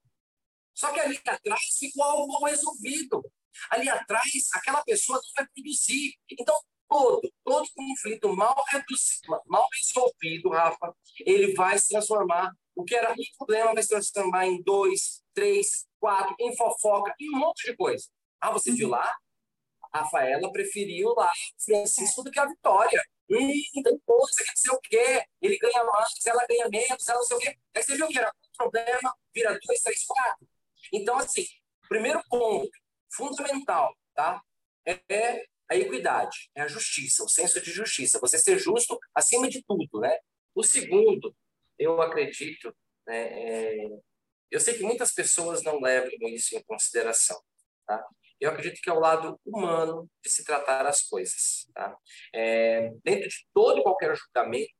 Só que ali atrás ficou algo mal resolvido. Ali atrás, aquela pessoa não vai produzir. Então, todo, todo conflito mal, reduzido, mal resolvido, Rafa, ele vai se transformar. O que era um problema vai se transformar em dois, três, quatro, em fofoca, em um monte de coisa. Ah, você viu lá? Rafaela preferiu lá o Francisco do que a Vitória. Hum, tem coisa, quer dizer o quê? Ele ganha mais, ela ganha menos, ela não sei o quê. Aí você viu que era um problema, vira dois, três, quatro. Então, assim, primeiro ponto, fundamental, tá? É a equidade, é a justiça, o senso de justiça, você ser justo acima de tudo, né? O segundo, eu acredito, né, é... eu sei que muitas pessoas não levam isso em consideração, tá? Eu acredito que é o lado humano de se tratar as coisas, tá? É... dentro de todo e qualquer julgamento,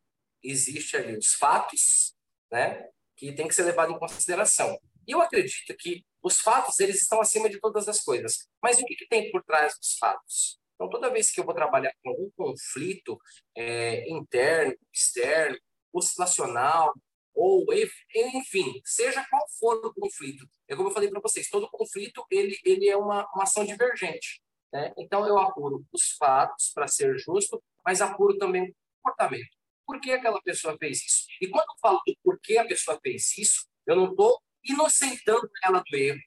existe ali os fatos, né, que tem que ser levado em consideração. E eu acredito que os fatos, eles estão acima de todas as coisas. Mas o que, que tem por trás dos fatos? Então, toda vez que eu vou trabalhar com algum conflito é, interno, externo, ou situacional, ou enfim, seja qual for o conflito, é como eu falei para vocês, todo conflito ele, ele é uma, uma ação divergente. Né? Então, eu apuro os fatos para ser justo, mas apuro também o comportamento. Por que aquela pessoa fez isso? E quando eu falo do porquê a pessoa fez isso, eu não estou inocentando ela do erro,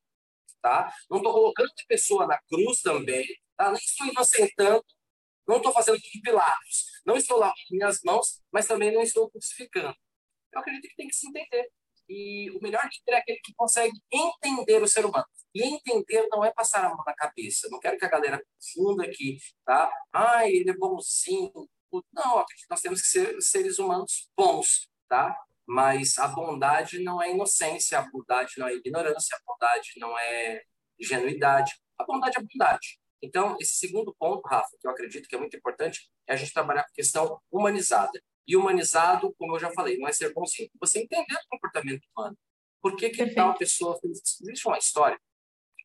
tá? Não estou colocando a pessoa na cruz também, tá? Nem estou inocentando, não estou fazendo de Pilatos, não estou lavando minhas mãos, mas também não estou crucificando. Eu acredito que tem que se entender. E o melhor líder é aquele que consegue entender o ser humano. E entender não é passar a mão na cabeça. Não quero que a galera confunda aqui, tá? Ah, ele é bonzinho. Não, nós temos que ser seres humanos bons, tá? Mas a bondade não é inocência, a bondade não é ignorância, a bondade não é ingenuidade. A bondade é bondade. Então, esse segundo ponto, Rafa, que eu acredito que é muito importante, é a gente trabalhar com questão humanizada. E humanizado, como eu já falei, não é ser bonzinho. Você entender o comportamento humano. Por que, que tal pessoa fez isso? Existe uma história,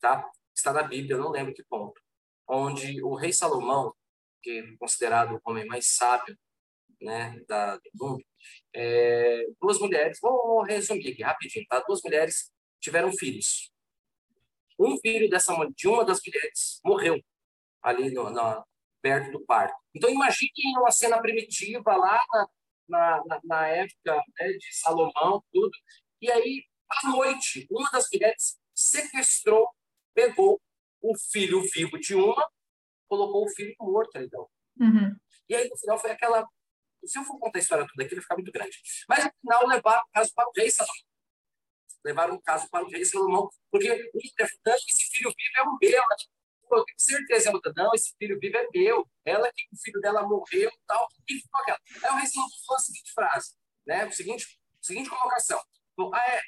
tá? Está na Bíblia, eu não lembro que ponto, onde o rei Salomão, que é considerado o homem mais sábio né, da, do mundo, é, duas mulheres, vou resumir aqui rapidinho, tá? Duas mulheres tiveram filhos. Um filho dessa de uma das mulheres morreu ali no, na, perto do parto. Então imagine uma cena primitiva lá na, na, na época né, de Salomão, tudo. E aí, à noite, uma das mulheres sequestrou, pegou o filho vivo de uma, colocou o filho morto ali. Então. Uhum. E aí, no final, foi aquela se eu for contar a história toda aqui, vai ficar muito grande. Mas, no final, levaram o caso para o rei Salomão. Levaram o caso para o rei Salomão, porque o esse filho vivo é o meu. Eu tenho certeza, ela não, esse filho vivo é meu. Ela que o filho dela morreu tal. E ficou aquela. Aí o rei Salomão falou a seguinte frase, né? O seguinte, seguinte colocação. Ah, é.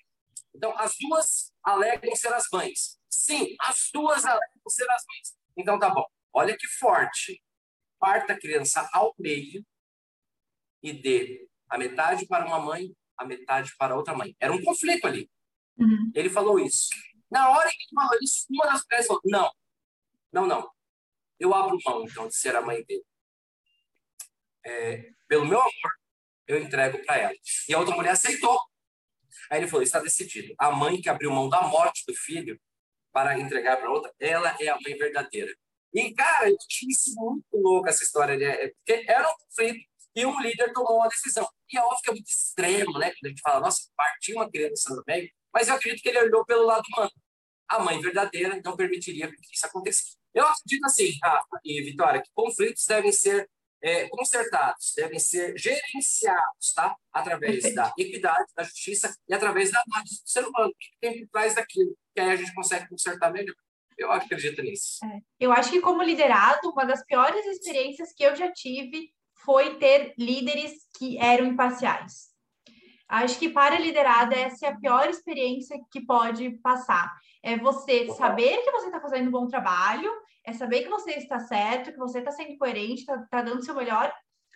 Então, as duas alegam ser as mães. Sim, as duas alegam ser as mães. Então, tá bom. Olha que forte. Parta a criança ao meio e dê a metade para uma mãe, a metade para outra mãe. Era um conflito ali. Uhum. Ele falou isso. Na hora que ele falou isso, uma das mulheres falou: não, não, não. Eu abro mão, então, de ser a mãe dele. É, pelo meu amor, eu entrego para ela. E a outra mulher aceitou. Aí ele falou: está decidido. A mãe que abriu mão da morte do filho para entregar para outra, ela é a mãe verdadeira. E, cara, eu achei isso muito louco, essa história. Né? Porque era um conflito e um líder tomou uma decisão. E é óbvio que é muito extremo, né? Quando a gente fala, nossa, partiu uma criança no meio, mas eu acredito que ele olhou pelo lado humano. A mãe verdadeira não permitiria que isso acontecesse. Eu acredito assim, Rafa e Vitória, que conflitos devem ser é, consertados, devem ser gerenciados, tá? Através Perfeito. da equidade, da justiça e através da análise do ser humano. O que tem por trás daquilo? Que aí a gente consegue consertar melhor. Eu acredito nisso. É. Eu acho que, como liderado, uma das piores experiências que eu já tive foi ter líderes que eram imparciais. Acho que para liderada essa é a pior experiência que pode passar. É você saber que você está fazendo um bom trabalho, é saber que você está certo, que você está sendo coerente, está tá dando o seu melhor,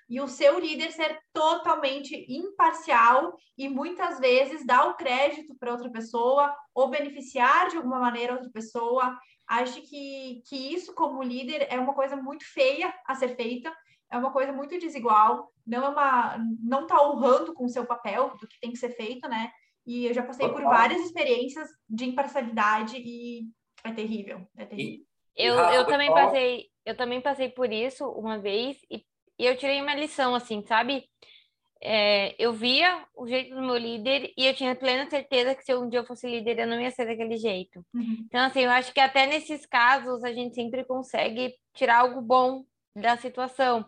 e o seu líder ser totalmente imparcial e muitas vezes dar o crédito para outra pessoa ou beneficiar de alguma maneira outra pessoa. Acho que, que isso, como líder, é uma coisa muito feia a ser feita é uma coisa muito desigual, não é uma, não está honrando com o seu papel do que tem que ser feito, né? E eu já passei por várias experiências de imparcialidade e é terrível, é terrível. Eu, eu também passei, eu também passei por isso uma vez e, e eu tirei uma lição, assim, sabe? É, eu via o jeito do meu líder e eu tinha plena certeza que se um dia eu fosse líder eu não ia ser daquele jeito. Uhum. Então, assim, eu acho que até nesses casos a gente sempre consegue tirar algo bom da situação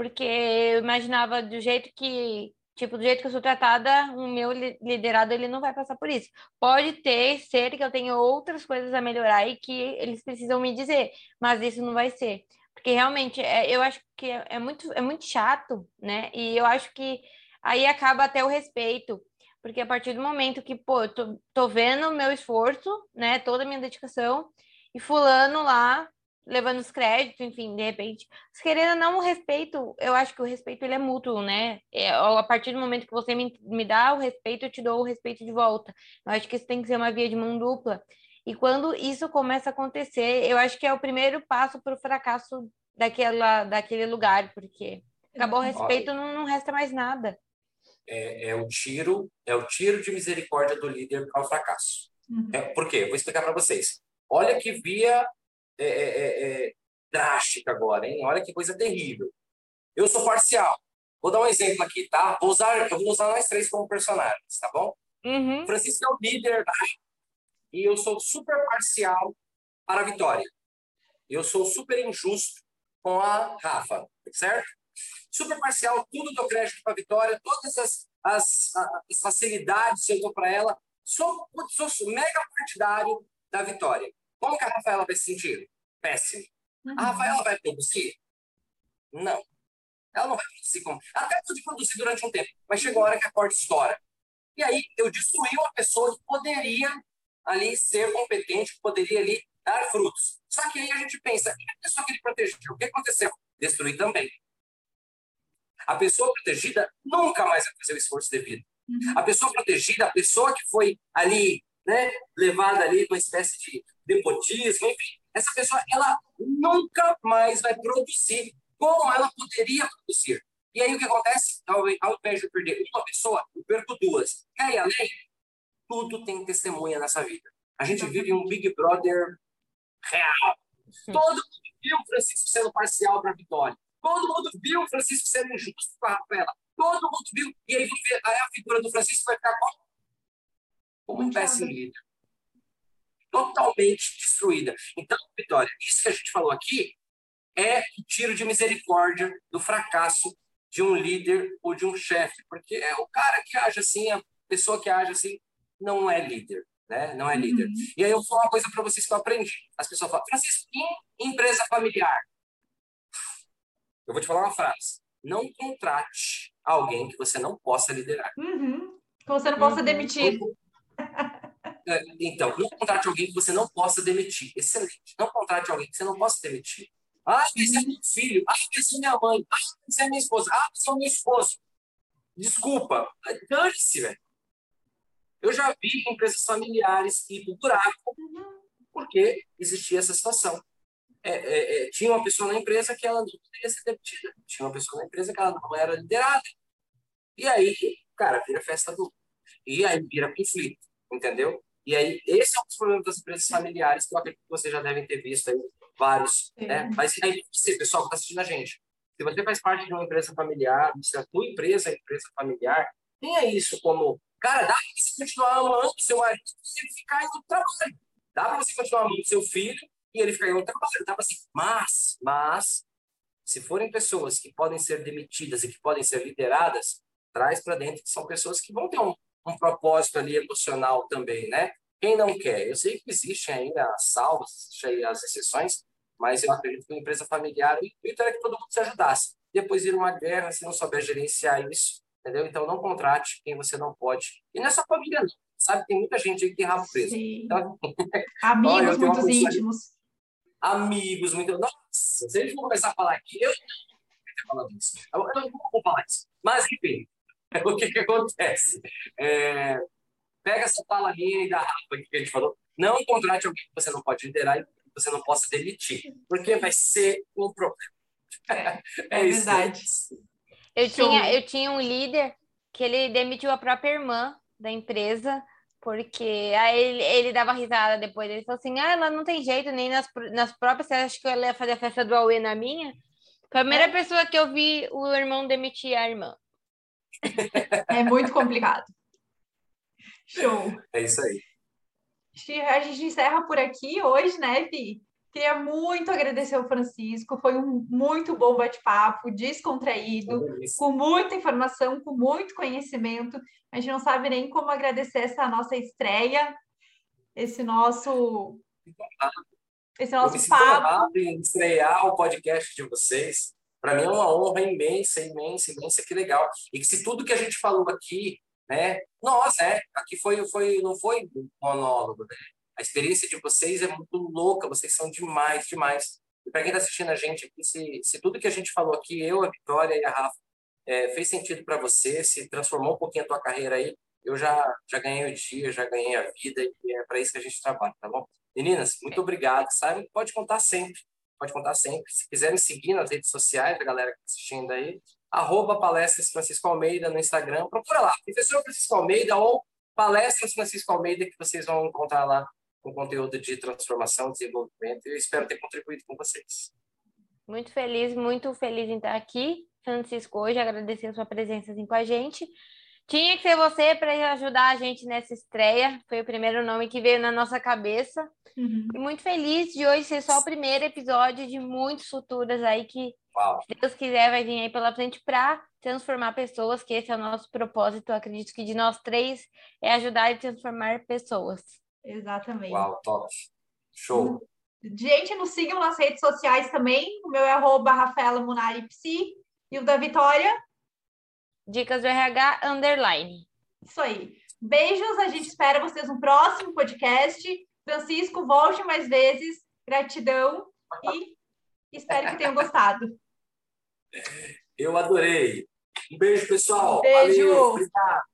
porque eu imaginava do jeito que, tipo, do jeito que eu sou tratada, o meu liderado ele não vai passar por isso. Pode ter, ser que eu tenha outras coisas a melhorar e que eles precisam me dizer, mas isso não vai ser. Porque realmente, é, eu acho que é, é muito, é muito chato, né? E eu acho que aí acaba até o respeito. Porque a partir do momento que, pô, eu tô, tô vendo o meu esforço, né? Toda a minha dedicação, e fulano lá levando os créditos, enfim, de repente. Se querendo não o respeito, eu acho que o respeito ele é mútuo, né? É, a partir do momento que você me, me dá o respeito, eu te dou o respeito de volta. Eu acho que isso tem que ser uma via de mão dupla. E quando isso começa a acontecer, eu acho que é o primeiro passo para o fracasso daquela, daquele lugar, porque acabou o respeito, não, não resta mais nada. É, é, o tiro, é o tiro de misericórdia do líder para o fracasso. Uhum. É, por quê? Vou explicar para vocês. Olha que via é é, é, é, drástica agora, hein? Olha que coisa terrível. Eu sou parcial. Vou dar um exemplo aqui, tá? Vou usar, eu vou usar nós três como personagens, tá bom? Uhum. Francisco é o líder tá? e eu sou super parcial para a Vitória. Eu sou super injusto com a Rafa, certo? Super parcial, tudo dou crédito para a Vitória, todas as, as, as facilidades que eu dou para ela. Sou, sou mega partidário da vitória. Como que a Rafaela vai se sentir? Péssimo. Uhum. A Rafaela vai produzir? Não. Ela não vai produzir como. Até pode produzir durante um tempo, mas chegou a hora que a corda estoura. E aí eu destruí uma pessoa que poderia ali ser competente, que poderia ali dar frutos. Só que aí a gente pensa, e a pessoa que ele protegeu? O que aconteceu? Destruir também. A pessoa protegida nunca mais vai fazer o esforço devido. Uhum. A pessoa protegida, a pessoa que foi ali, né, levada ali uma espécie de nepotismo, enfim, essa pessoa, ela nunca mais vai produzir como ela poderia produzir. E aí o que acontece? Ao, ao invés de eu perder uma pessoa, eu perco duas. E aí, além, tudo tem testemunha nessa vida. A gente vive um Big Brother real. Todo mundo viu o Francisco sendo parcial para a vitória. Todo mundo viu o Francisco sendo injusto com a Rafaela. Todo mundo viu. E aí, aí a figura do Francisco vai ficar como? Como um péssimo líder. Totalmente destruída. Então, Vitória, isso que a gente falou aqui é o tiro de misericórdia do fracasso de um líder ou de um chefe. Porque é o cara que age assim, a pessoa que age assim, não é líder. Né? Não é líder. Uhum. E aí eu vou falar uma coisa para vocês que eu aprendi. As pessoas falam, Francisco, em empresa familiar, eu vou te falar uma frase. Não contrate alguém que você não possa liderar. Uhum. Que você não possa uhum. demitir. É, então, não contrate alguém que você não possa demitir. Excelente. Não contrate alguém que você não possa demitir. Ah, esse é meu filho. Ah, esse é minha mãe. Ah, esse é minha esposa. Ah, esse é meu esposo. Desculpa. Dane-se, velho. Eu já vi empresas familiares ir para o buraco porque existia essa situação é, é, é, tinha uma pessoa na empresa que ela não poderia ser demitida. Tinha uma pessoa na empresa que ela não era liderada. E aí, cara, vira festa do. E aí vira conflito, entendeu? E aí, esse é um dos problemas das empresas familiares, que eu acredito que vocês já devem ter visto aí, vários. Né? Mas aí, você, pessoal que está assistindo a gente, se você faz parte de uma empresa familiar, se a tua empresa é empresa familiar, tenha isso como, cara, dá para você continuar amando seu marido se ele ficar indo trabalho. Dá para você continuar amando seu filho e ele fica em outra coisa. Ele estava assim, mas, mas, se forem pessoas que podem ser demitidas e que podem ser lideradas, traz para dentro que são pessoas que vão ter um, um propósito ali emocional também, né? Quem não quer? Eu sei que existem ainda as salvas, existem as exceções, mas eu acredito que uma empresa familiar, o intuito era que todo mundo se ajudasse. Depois ir uma guerra, se não souber gerenciar isso, entendeu? Então não contrate quem você não pode. E não é só família, não. Sabe, tem muita gente aí que tem rabo preso. Então, Amigos muito íntimos amigos, muito. Nossa, se a gente for começar a falar aqui, eu não vou isso. Eu não vou falar isso. Mas, enfim, o que, que acontece? É, pega essa palavrinha e da Rafa que a gente falou. Não contrate alguém que você não pode liderar e que você não possa demitir, porque vai ser um problema. É, é isso. verdade. Eu tinha, eu tinha um líder que ele demitiu a própria irmã da empresa porque aí ele, ele dava risada depois. Ele falou assim: ah, ela não tem jeito, nem nas, nas próprias. Você acha que ela ia fazer a festa do Aue na minha? Foi a primeira é. pessoa que eu vi o irmão demitir a irmã. É muito complicado. Show. É isso aí. A gente encerra por aqui hoje, né, Vi? Queria muito agradecer ao Francisco, foi um muito bom bate-papo, descontraído, com muita informação, com muito conhecimento. A gente não sabe nem como agradecer essa nossa estreia, esse nosso esse nosso papo. em estrear o podcast de vocês. Para mim é uma honra imensa, imensa, imensa, que legal. E que se tudo que a gente falou aqui, né? Nossa, é, aqui foi, foi, não foi monólogo, né? A experiência de vocês é muito louca, vocês são demais, demais. E para quem está assistindo a gente aqui, se, se tudo que a gente falou aqui, eu, a Vitória e a Rafa, é, fez sentido para você, se transformou um pouquinho a tua carreira aí, eu já, já ganhei o dia, já ganhei a vida, e é para isso que a gente trabalha, tá bom? Meninas, muito obrigado, sabe? Pode contar sempre, pode contar sempre. Se quiser me seguir nas redes sociais, a galera que está assistindo aí, arroba palestras Francisco Almeida no Instagram, procura lá, professor Francisco Almeida ou palestras Francisco Almeida, que vocês vão encontrar lá com conteúdo de transformação, desenvolvimento. Eu espero ter contribuído com vocês. Muito feliz, muito feliz em estar aqui, Francisco, hoje, agradecendo sua presença assim, com a gente. Tinha que ser você para ajudar a gente nessa estreia, foi o primeiro nome que veio na nossa cabeça. Uhum. E muito feliz de hoje ser só o primeiro episódio de muitos futuros aí que Uau. Se Deus quiser, vai vir aí pela frente para transformar pessoas, que esse é o nosso propósito. Eu acredito que de nós três é ajudar e transformar pessoas. Exatamente. Uau, top. Show. Gente, nos sigam nas redes sociais também. O meu é arroba Rafaela Munari Psi. E o da Vitória? Dicas do RH Underline. Isso aí. Beijos, a gente espera vocês no próximo podcast. Francisco, volte mais vezes. Gratidão e espero que tenham gostado. Eu adorei. Um beijo, pessoal. Beijo. Valeu, obrigado.